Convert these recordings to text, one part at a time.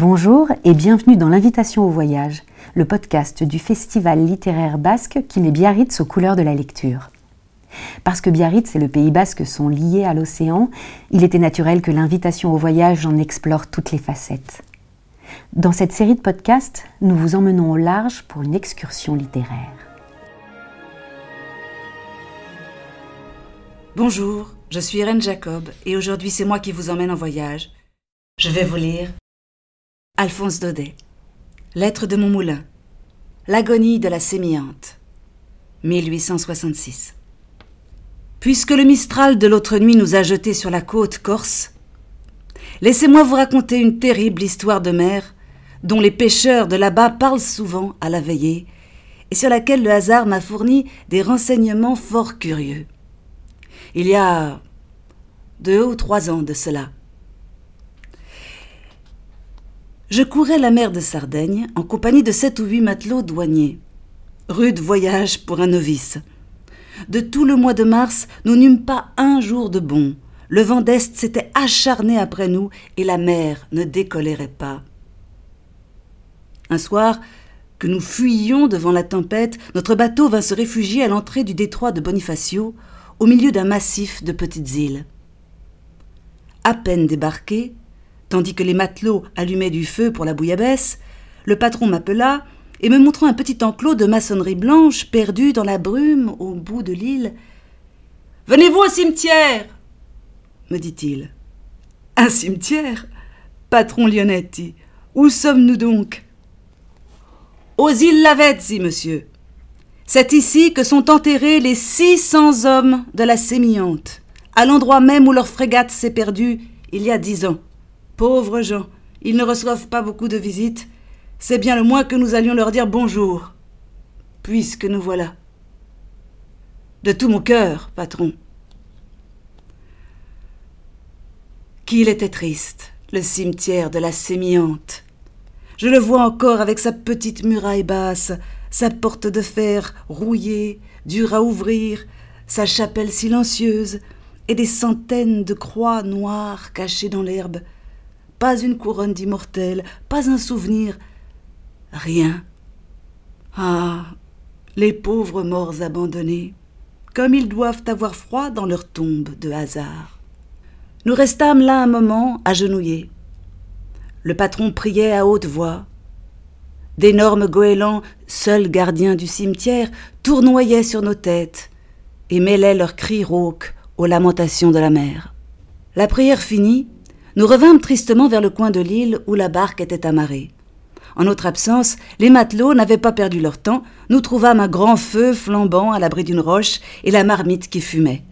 Bonjour et bienvenue dans l'invitation au voyage, le podcast du festival littéraire basque qui met Biarritz aux couleurs de la lecture. Parce que Biarritz et le Pays basque sont liés à l'océan, il était naturel que l'invitation au voyage en explore toutes les facettes. Dans cette série de podcasts, nous vous emmenons au large pour une excursion littéraire. Bonjour, je suis Irène Jacob et aujourd'hui c'est moi qui vous emmène en voyage. Je vais vous lire Alphonse Daudet. Lettre de mon moulin. L'agonie de la sémillante. 1866. Puisque le Mistral de l'autre nuit nous a jetés sur la côte corse, laissez-moi vous raconter une terrible histoire de mer dont les pêcheurs de là-bas parlent souvent à la veillée et sur laquelle le hasard m'a fourni des renseignements fort curieux. Il y a deux ou trois ans de cela, je courais la mer de Sardaigne en compagnie de sept ou huit matelots douaniers. Rude voyage pour un novice. De tout le mois de mars, nous n'eûmes pas un jour de bon. Le vent d'Est s'était acharné après nous et la mer ne décolérait pas. Un soir, que nous fuyions devant la tempête, notre bateau vint se réfugier à l'entrée du détroit de Bonifacio, au milieu d'un massif de petites îles. À peine débarqués, Tandis que les matelots allumaient du feu pour la bouillabaisse, le patron m'appela et me montrant un petit enclos de maçonnerie blanche perdu dans la brume au bout de l'île. Venez-vous au cimetière me dit-il. Un cimetière? Patron Lionetti, où sommes-nous donc? Aux îles Lavezzi, monsieur. C'est ici que sont enterrés les six cents hommes de la sémillante, à l'endroit même où leur frégate s'est perdue il y a dix ans. Pauvres gens, ils ne reçoivent pas beaucoup de visites. C'est bien le moins que nous allions leur dire bonjour. Puisque nous voilà. De tout mon cœur, patron. Qu'il était triste, le cimetière de la sémillante. Je le vois encore avec sa petite muraille basse, sa porte de fer rouillée, dure à ouvrir, sa chapelle silencieuse, et des centaines de croix noires cachées dans l'herbe, pas une couronne d'immortel, pas un souvenir, rien. Ah, les pauvres morts abandonnés, comme ils doivent avoir froid dans leur tombe de hasard. Nous restâmes là un moment, agenouillés. Le patron priait à haute voix. D'énormes goélands, seuls gardiens du cimetière, tournoyaient sur nos têtes et mêlaient leurs cris rauques aux lamentations de la mer. La prière finie, nous revînmes tristement vers le coin de l'île où la barque était amarrée. En notre absence, les matelots n'avaient pas perdu leur temps. Nous trouvâmes un grand feu flambant à l'abri d'une roche et la marmite qui fumait.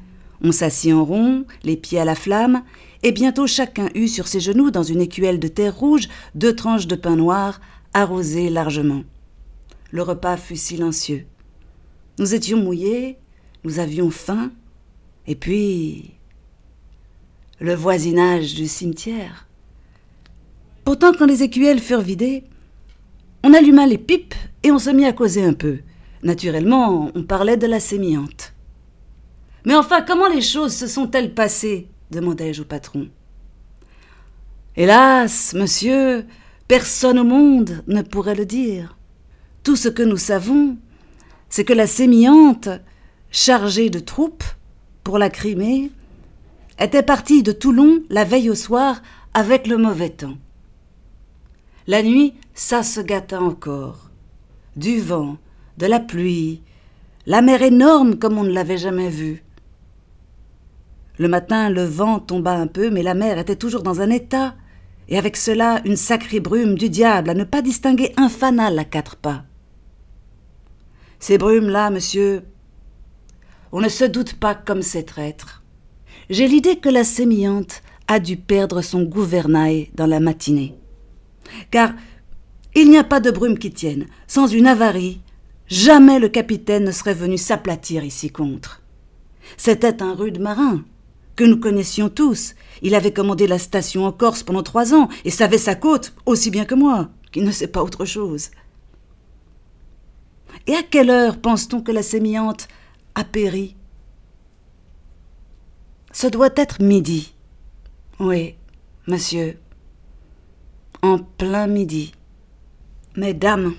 On s'assit en rond, les pieds à la flamme, et bientôt chacun eut sur ses genoux, dans une écuelle de terre rouge, deux tranches de pain noir, arrosées largement. Le repas fut silencieux. Nous étions mouillés, nous avions faim, et puis le voisinage du cimetière. Pourtant, quand les écuelles furent vidées, on alluma les pipes et on se mit à causer un peu. Naturellement, on parlait de la sémillante. Mais enfin, comment les choses se sont-elles passées? demandai-je au patron. Hélas, monsieur, personne au monde ne pourrait le dire. Tout ce que nous savons, c'est que la sémillante, chargée de troupes pour la Crimée, était parti de Toulon la veille au soir avec le mauvais temps. La nuit, ça se gâta encore. Du vent, de la pluie, la mer énorme comme on ne l'avait jamais vue. Le matin, le vent tomba un peu, mais la mer était toujours dans un état, et avec cela une sacrée brume du diable à ne pas distinguer un fanal à quatre pas. Ces brumes-là, monsieur, on ne se doute pas comme c'est traître j'ai l'idée que la sémillante a dû perdre son gouvernail dans la matinée. Car il n'y a pas de brume qui tienne. Sans une avarie, jamais le capitaine ne serait venu s'aplatir ici contre. C'était un rude marin, que nous connaissions tous. Il avait commandé la station en Corse pendant trois ans et savait sa côte aussi bien que moi, qui ne sait pas autre chose. Et à quelle heure pense-t-on que la sémillante a péri ce doit être midi. Oui, monsieur. en plein midi. Mesdames,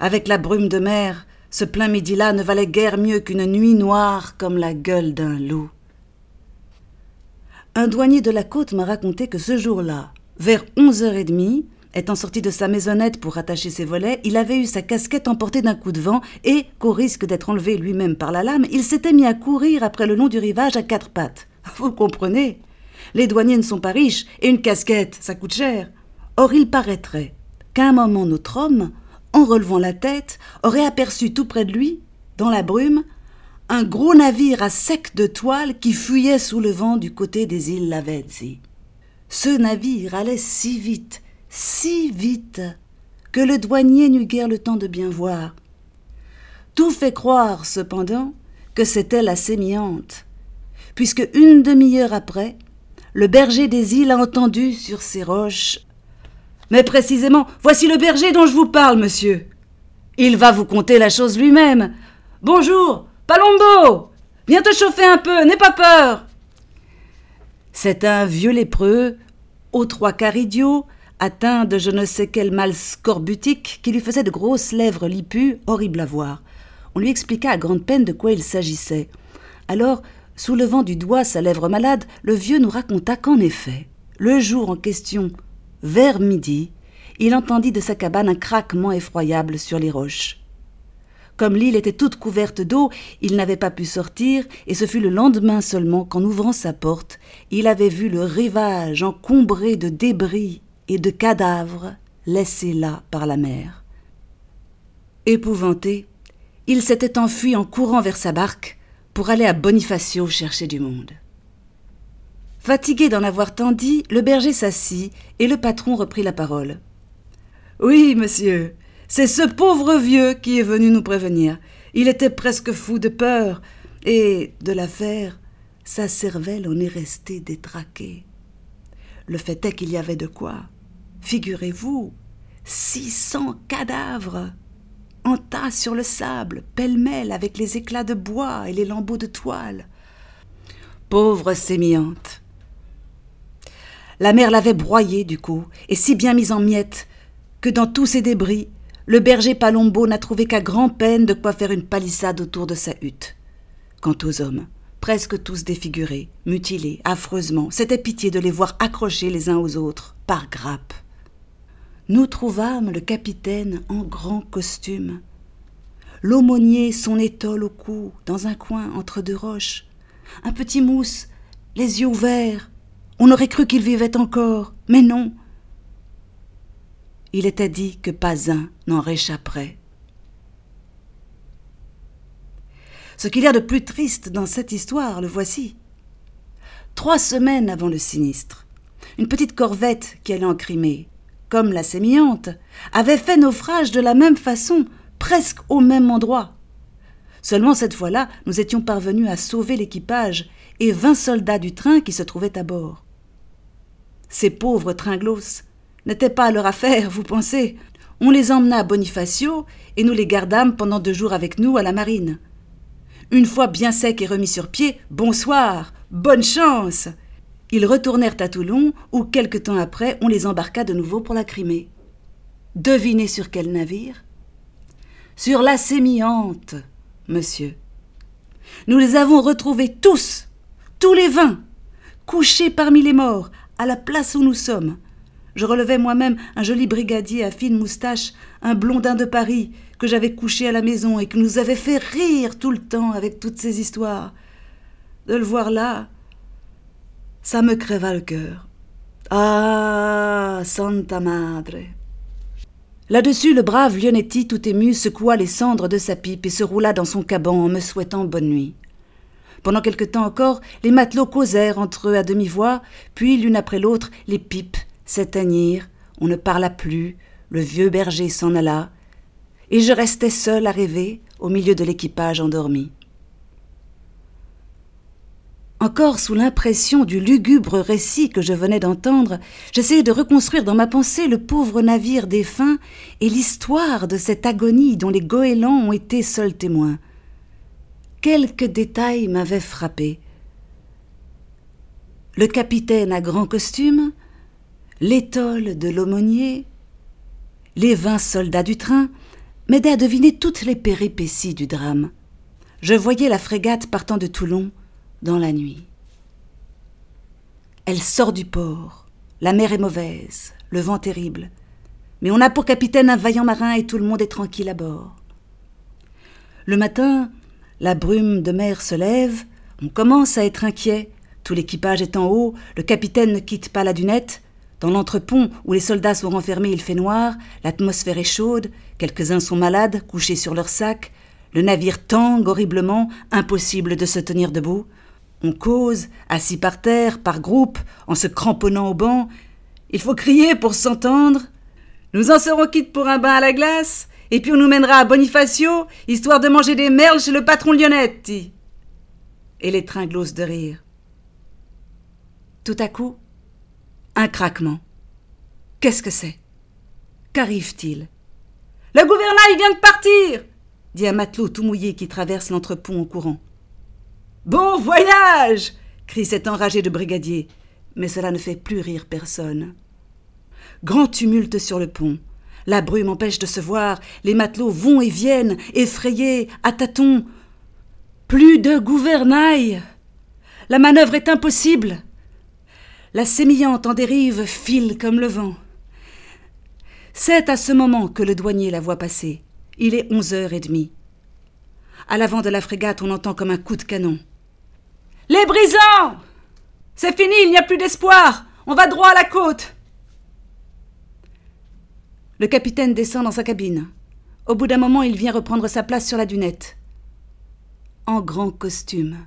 avec la brume de mer, ce plein midi-là ne valait guère mieux qu'une nuit noire comme la gueule d'un loup. Un douanier de la côte m'a raconté que ce jour-là, vers onze heures et demie, étant sorti de sa maisonnette pour attacher ses volets, il avait eu sa casquette emportée d'un coup de vent et, qu'au risque d'être enlevé lui-même par la lame, il s'était mis à courir après le long du rivage à quatre pattes. Vous comprenez Les douaniers ne sont pas riches et une casquette, ça coûte cher. Or, il paraîtrait qu'à un moment notre homme, en relevant la tête, aurait aperçu tout près de lui, dans la brume, un gros navire à sec de toile qui fuyait sous le vent du côté des îles Lavezzi. Ce navire allait si vite si vite que le douanier n'eut guère le temps de bien voir. Tout fait croire, cependant, que c'était la sémillante, puisque une demi-heure après, le berger des îles a entendu sur ces roches. Mais précisément, voici le berger dont je vous parle, monsieur. Il va vous conter la chose lui-même. Bonjour, Palombo Viens te chauffer un peu, n'aie pas peur C'est un vieux lépreux, aux trois quarts idiot, atteint de je ne sais quel mal scorbutique qui lui faisait de grosses lèvres lipues, horribles à voir. On lui expliqua à grande peine de quoi il s'agissait. Alors, soulevant du doigt sa lèvre malade, le vieux nous raconta qu'en effet, le jour en question, vers midi, il entendit de sa cabane un craquement effroyable sur les roches. Comme l'île était toute couverte d'eau, il n'avait pas pu sortir, et ce fut le lendemain seulement qu'en ouvrant sa porte, il avait vu le rivage encombré de débris et de cadavres laissés là par la mer. Épouvanté, il s'était enfui en courant vers sa barque pour aller à Bonifacio chercher du monde. Fatigué d'en avoir tant dit, le berger s'assit et le patron reprit la parole. Oui, monsieur, c'est ce pauvre vieux qui est venu nous prévenir. Il était presque fou de peur, et de l'affaire, sa cervelle en est restée détraquée. Le fait est qu'il y avait de quoi. Figurez-vous, six cents cadavres en tas sur le sable, pêle-mêle avec les éclats de bois et les lambeaux de toile. Pauvre sémillante. La mer l'avait broyée du coup, et si bien mise en miettes, que dans tous ces débris, le berger Palombo n'a trouvé qu'à grand-peine de quoi faire une palissade autour de sa hutte. Quant aux hommes, presque tous défigurés, mutilés, affreusement, c'était pitié de les voir accrochés les uns aux autres, par grappes nous trouvâmes le capitaine en grand costume, l'aumônier son étole au cou, dans un coin entre deux roches, un petit mousse, les yeux ouverts. On aurait cru qu'il vivait encore, mais non. Il était dit que pas un n'en réchapperait. Ce qu'il y a de plus triste dans cette histoire, le voici. Trois semaines avant le sinistre, une petite corvette qui allait en Crimée comme la sémillante, avait fait naufrage de la même façon, presque au même endroit. Seulement cette fois-là, nous étions parvenus à sauver l'équipage et vingt soldats du train qui se trouvaient à bord. Ces pauvres tringlos n'étaient pas leur affaire, vous pensez. On les emmena à Bonifacio et nous les gardâmes pendant deux jours avec nous à la marine. Une fois bien secs et remis sur pied, bonsoir, bonne chance. Ils retournèrent à Toulon, où quelque temps après on les embarqua de nouveau pour la Crimée. Devinez sur quel navire? Sur la Sémillante, monsieur. Nous les avons retrouvés tous, tous les vingt, couchés parmi les morts, à la place où nous sommes. Je relevais moi-même un joli brigadier à fine moustache, un blondin de Paris, que j'avais couché à la maison et qui nous avait fait rire tout le temps avec toutes ces histoires. De le voir là, ça me creva le cœur. Ah, Santa Madre. Là-dessus, le brave Lionetti, tout ému, secoua les cendres de sa pipe et se roula dans son caban en me souhaitant bonne nuit. Pendant quelque temps encore, les matelots causèrent entre eux à demi-voix, puis l'une après l'autre, les pipes s'éteignirent, on ne parla plus, le vieux berger s'en alla, et je restai seul à rêver au milieu de l'équipage endormi. Encore sous l'impression du lugubre récit que je venais d'entendre, j'essayais de reconstruire dans ma pensée le pauvre navire défunt et l'histoire de cette agonie dont les goélands ont été seuls témoins. Quelques détails m'avaient frappé. Le capitaine à grand costume, l'étole de l'aumônier, les vingt soldats du train m'aidaient à deviner toutes les péripéties du drame. Je voyais la frégate partant de Toulon dans la nuit. Elle sort du port. La mer est mauvaise, le vent terrible. Mais on a pour capitaine un vaillant marin et tout le monde est tranquille à bord. Le matin, la brume de mer se lève, on commence à être inquiet. Tout l'équipage est en haut, le capitaine ne quitte pas la dunette. Dans l'entrepont où les soldats sont renfermés, il fait noir, l'atmosphère est chaude, quelques-uns sont malades, couchés sur leurs sacs. Le navire tangue horriblement, impossible de se tenir debout. On cause, assis par terre, par groupe, en se cramponnant au banc. Il faut crier pour s'entendre. Nous en serons quittes pour un bain à la glace, et puis on nous mènera à Bonifacio, histoire de manger des merles chez le patron Lionetti. Et les tringlos de rire. Tout à coup, un craquement. Qu'est-ce que c'est? Qu'arrive-t-il? Le gouvernail vient de partir dit un matelot tout mouillé qui traverse l'entrepont en courant. Bon voyage crie cet enragé de brigadier, mais cela ne fait plus rire personne. Grand tumulte sur le pont. La brume empêche de se voir, les matelots vont et viennent, effrayés, à tâtons. Plus de gouvernail La manœuvre est impossible La sémillante en dérive file comme le vent. C'est à ce moment que le douanier la voit passer. Il est onze heures et demie. À l'avant de la frégate, on entend comme un coup de canon. Les brisants C'est fini, il n'y a plus d'espoir On va droit à la côte Le capitaine descend dans sa cabine. Au bout d'un moment, il vient reprendre sa place sur la dunette. En grand costume.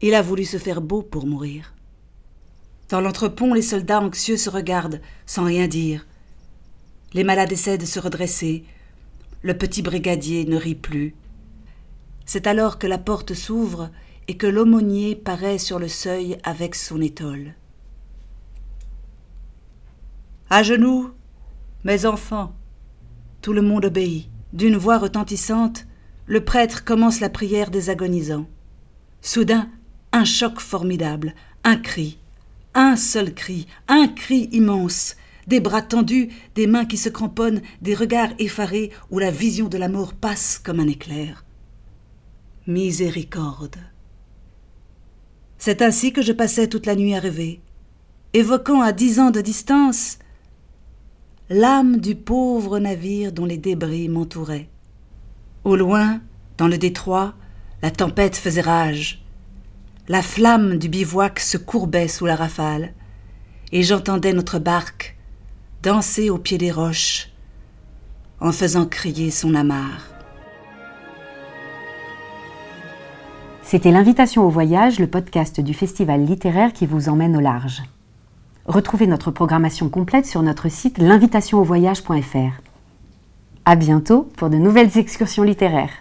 Il a voulu se faire beau pour mourir. Dans l'entrepont, les soldats anxieux se regardent, sans rien dire. Les malades essaient de se redresser. Le petit brigadier ne rit plus. C'est alors que la porte s'ouvre et que l'aumônier paraît sur le seuil avec son étole. À genoux, mes enfants. Tout le monde obéit. D'une voix retentissante, le prêtre commence la prière des agonisants. Soudain, un choc formidable, un cri, un seul cri, un cri immense, des bras tendus, des mains qui se cramponnent, des regards effarés où la vision de la mort passe comme un éclair. Miséricorde. C'est ainsi que je passais toute la nuit à rêver, évoquant à dix ans de distance l'âme du pauvre navire dont les débris m'entouraient. Au loin, dans le détroit, la tempête faisait rage. La flamme du bivouac se courbait sous la rafale, et j'entendais notre barque danser au pied des roches en faisant crier son amarre. C'était l'invitation au voyage, le podcast du festival littéraire qui vous emmène au large. Retrouvez notre programmation complète sur notre site l'invitationauvoyage.fr. À bientôt pour de nouvelles excursions littéraires.